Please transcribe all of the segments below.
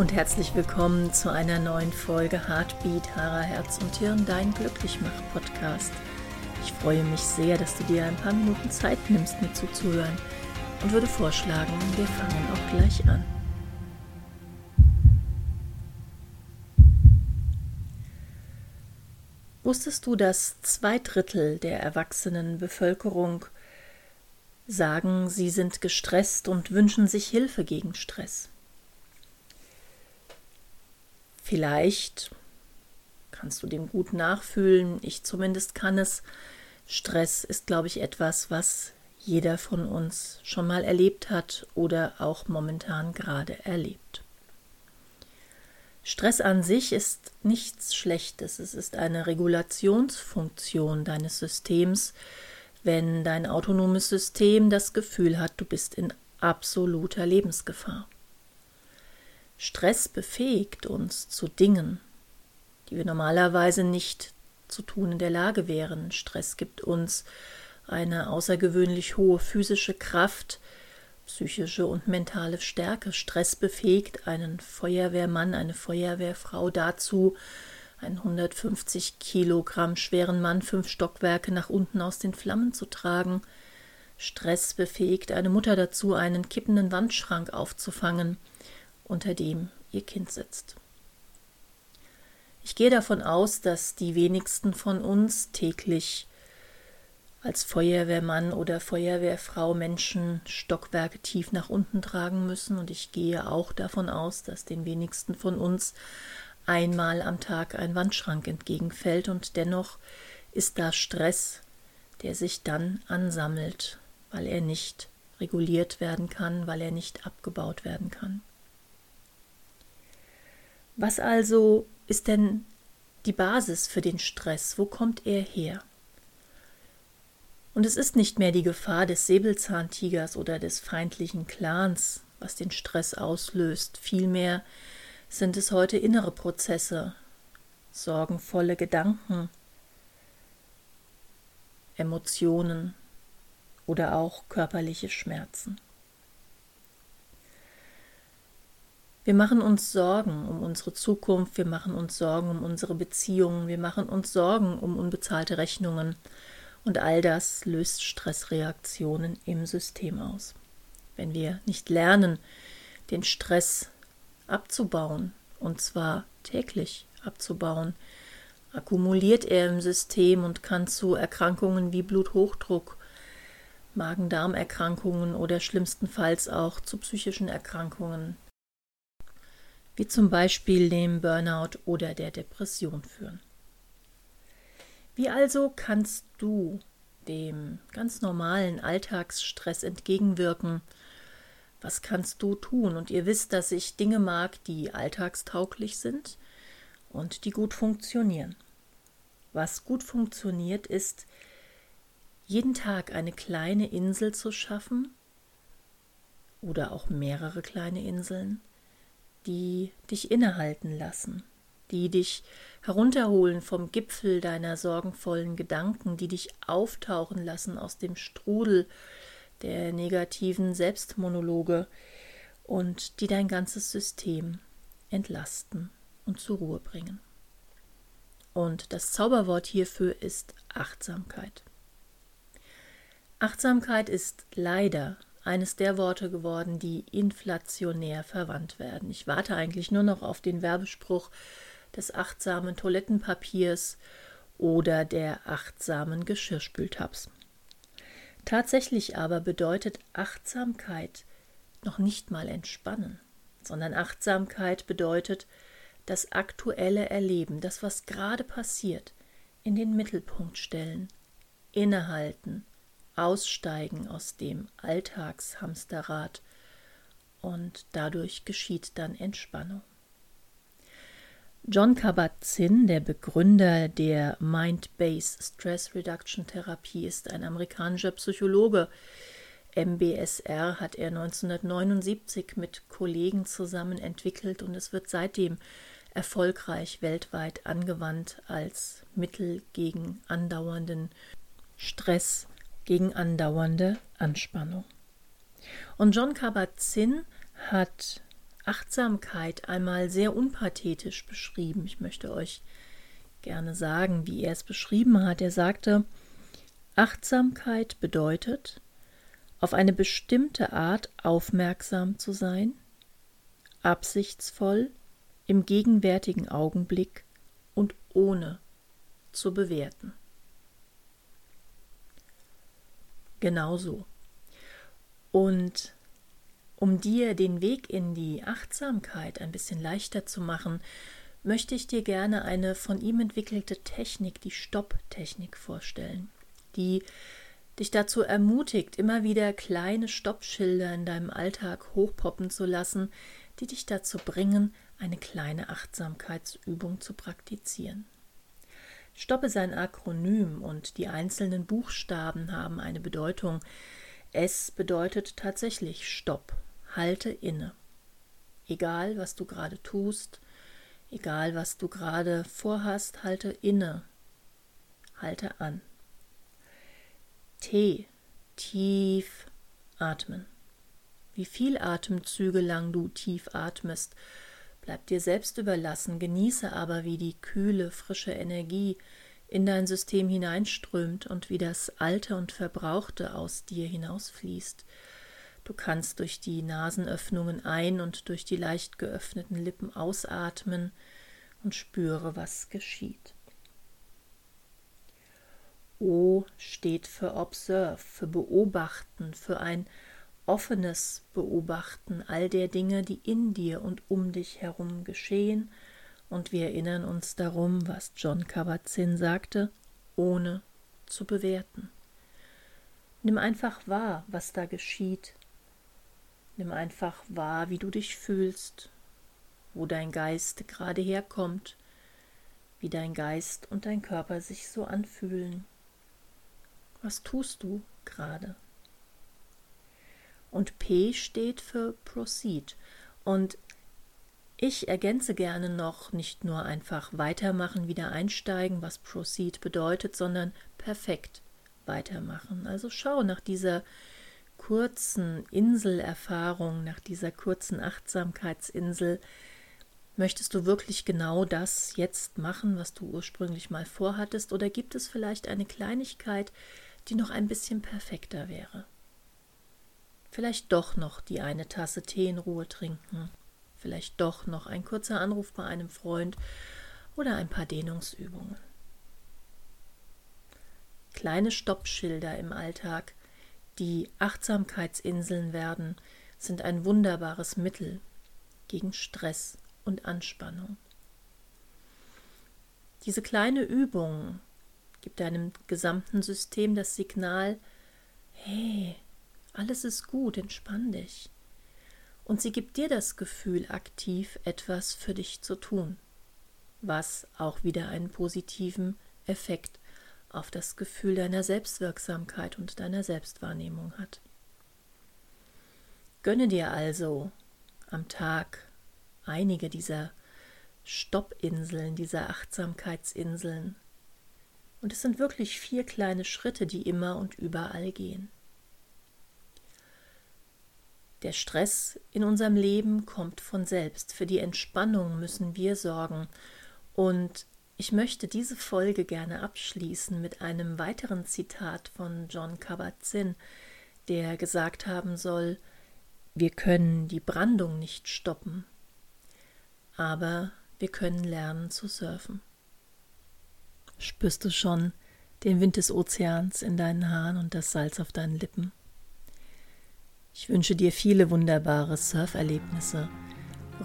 Und herzlich willkommen zu einer neuen Folge Heartbeat, Haarer, Herz und Hirn, dein Glücklichmach-Podcast. Ich freue mich sehr, dass du dir ein paar Minuten Zeit nimmst, mir zuzuhören und würde vorschlagen, wir fangen auch gleich an. Wusstest du, dass zwei Drittel der erwachsenen Bevölkerung sagen, sie sind gestresst und wünschen sich Hilfe gegen Stress? Vielleicht kannst du dem gut nachfühlen, ich zumindest kann es. Stress ist, glaube ich, etwas, was jeder von uns schon mal erlebt hat oder auch momentan gerade erlebt. Stress an sich ist nichts Schlechtes, es ist eine Regulationsfunktion deines Systems, wenn dein autonomes System das Gefühl hat, du bist in absoluter Lebensgefahr. Stress befähigt uns zu Dingen, die wir normalerweise nicht zu tun in der Lage wären. Stress gibt uns eine außergewöhnlich hohe physische Kraft, psychische und mentale Stärke. Stress befähigt einen Feuerwehrmann, eine Feuerwehrfrau dazu, einen 150 Kilogramm schweren Mann fünf Stockwerke nach unten aus den Flammen zu tragen. Stress befähigt eine Mutter dazu, einen kippenden Wandschrank aufzufangen unter dem ihr Kind sitzt. Ich gehe davon aus, dass die wenigsten von uns täglich als Feuerwehrmann oder Feuerwehrfrau Menschen Stockwerke tief nach unten tragen müssen, und ich gehe auch davon aus, dass den wenigsten von uns einmal am Tag ein Wandschrank entgegenfällt, und dennoch ist da Stress, der sich dann ansammelt, weil er nicht reguliert werden kann, weil er nicht abgebaut werden kann. Was also ist denn die Basis für den Stress? Wo kommt er her? Und es ist nicht mehr die Gefahr des Säbelzahntigers oder des feindlichen Clans, was den Stress auslöst. Vielmehr sind es heute innere Prozesse, sorgenvolle Gedanken, Emotionen oder auch körperliche Schmerzen. Wir machen uns Sorgen um unsere Zukunft, wir machen uns Sorgen um unsere Beziehungen, wir machen uns Sorgen um unbezahlte Rechnungen und all das löst Stressreaktionen im System aus. Wenn wir nicht lernen, den Stress abzubauen, und zwar täglich abzubauen, akkumuliert er im System und kann zu Erkrankungen wie Bluthochdruck, Magen-Darm-Erkrankungen oder schlimmstenfalls auch zu psychischen Erkrankungen wie zum Beispiel dem Burnout oder der Depression führen. Wie also kannst du dem ganz normalen Alltagsstress entgegenwirken? Was kannst du tun? Und ihr wisst, dass ich Dinge mag, die alltagstauglich sind und die gut funktionieren. Was gut funktioniert, ist, jeden Tag eine kleine Insel zu schaffen oder auch mehrere kleine Inseln, die dich innehalten lassen, die dich herunterholen vom Gipfel deiner sorgenvollen Gedanken, die dich auftauchen lassen aus dem Strudel der negativen Selbstmonologe und die dein ganzes System entlasten und zur Ruhe bringen. Und das Zauberwort hierfür ist Achtsamkeit. Achtsamkeit ist leider eines der Worte geworden, die inflationär verwandt werden. Ich warte eigentlich nur noch auf den Werbespruch des achtsamen Toilettenpapiers oder der achtsamen Geschirrspültabs. Tatsächlich aber bedeutet Achtsamkeit noch nicht mal entspannen, sondern Achtsamkeit bedeutet das aktuelle Erleben, das, was gerade passiert, in den Mittelpunkt stellen, innehalten, aussteigen aus dem Alltagshamsterrad und dadurch geschieht dann Entspannung. John Kabat-Zinn, der Begründer der Mind-Based Stress Reduction Therapie, ist ein amerikanischer Psychologe. MBSR hat er 1979 mit Kollegen zusammen entwickelt und es wird seitdem erfolgreich weltweit angewandt als Mittel gegen andauernden Stress gegen andauernde Anspannung. Und John Kabat-Zinn hat Achtsamkeit einmal sehr unpathetisch beschrieben. Ich möchte euch gerne sagen, wie er es beschrieben hat. Er sagte, Achtsamkeit bedeutet, auf eine bestimmte Art aufmerksam zu sein, absichtsvoll, im gegenwärtigen Augenblick und ohne zu bewerten. Genauso. Und um dir den Weg in die Achtsamkeit ein bisschen leichter zu machen, möchte ich dir gerne eine von ihm entwickelte Technik, die Stopp-Technik, vorstellen, die dich dazu ermutigt, immer wieder kleine Stoppschilder in deinem Alltag hochpoppen zu lassen, die dich dazu bringen, eine kleine Achtsamkeitsübung zu praktizieren. Stopp ist ein Akronym und die einzelnen Buchstaben haben eine Bedeutung. S bedeutet tatsächlich Stopp, halte inne. Egal, was du gerade tust, egal, was du gerade vorhast, halte inne, halte an. T, tief atmen. Wie viel Atemzüge lang du tief atmest, bleibt dir selbst überlassen, genieße aber, wie die kühle, frische Energie in dein System hineinströmt und wie das Alte und Verbrauchte aus dir hinausfließt. Du kannst durch die Nasenöffnungen ein und durch die leicht geöffneten Lippen ausatmen und spüre, was geschieht. O steht für Observe, für Beobachten, für ein offenes Beobachten all der Dinge, die in dir und um dich herum geschehen, und wir erinnern uns darum, was John Kabat-Zinn sagte, ohne zu bewerten. Nimm einfach wahr, was da geschieht. Nimm einfach wahr, wie du dich fühlst, wo dein Geist gerade herkommt, wie dein Geist und dein Körper sich so anfühlen. Was tust du gerade? Und P steht für Proceed. Und ich ergänze gerne noch nicht nur einfach weitermachen, wieder einsteigen, was Proceed bedeutet, sondern perfekt weitermachen. Also schau nach dieser kurzen Inselerfahrung, nach dieser kurzen Achtsamkeitsinsel, Möchtest du wirklich genau das jetzt machen, was du ursprünglich mal vorhattest, oder gibt es vielleicht eine Kleinigkeit, die noch ein bisschen perfekter wäre? Vielleicht doch noch die eine Tasse Tee in Ruhe trinken, vielleicht doch noch ein kurzer Anruf bei einem Freund oder ein paar Dehnungsübungen. Kleine Stoppschilder im Alltag, die Achtsamkeitsinseln werden, sind ein wunderbares Mittel gegen Stress und Anspannung. Diese kleine Übung gibt deinem gesamten System das Signal, hey, alles ist gut, entspann dich. Und sie gibt dir das Gefühl, aktiv etwas für dich zu tun, was auch wieder einen positiven Effekt auf das Gefühl deiner Selbstwirksamkeit und deiner Selbstwahrnehmung hat. Gönne dir also am Tag einige dieser Stoppinseln, dieser Achtsamkeitsinseln. Und es sind wirklich vier kleine Schritte, die immer und überall gehen. Der Stress in unserem Leben kommt von selbst. Für die Entspannung müssen wir sorgen. Und ich möchte diese Folge gerne abschließen mit einem weiteren Zitat von John Kabat-Zinn, der gesagt haben soll, wir können die Brandung nicht stoppen, aber wir können lernen zu surfen. Spürst du schon den Wind des Ozeans in deinen Haaren und das Salz auf deinen Lippen? Ich wünsche dir viele wunderbare Surferlebnisse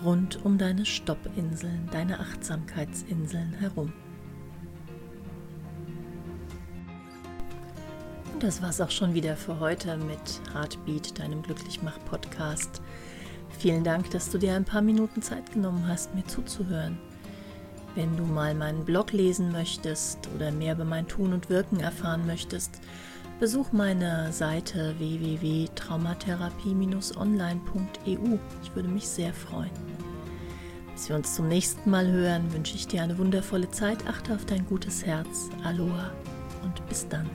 rund um deine Stoppinseln, deine Achtsamkeitsinseln herum. Und das war's auch schon wieder für heute mit Heartbeat, deinem Glücklichmach-Podcast. Vielen Dank, dass du dir ein paar Minuten Zeit genommen hast, mir zuzuhören. Wenn du mal meinen Blog lesen möchtest oder mehr über mein Tun und Wirken erfahren möchtest, besuch meine Seite www.traumatherapie-online.eu. Ich würde mich sehr freuen. Bis wir uns zum nächsten Mal hören, wünsche ich dir eine wundervolle Zeit. Achte auf dein gutes Herz. Aloha und bis dann.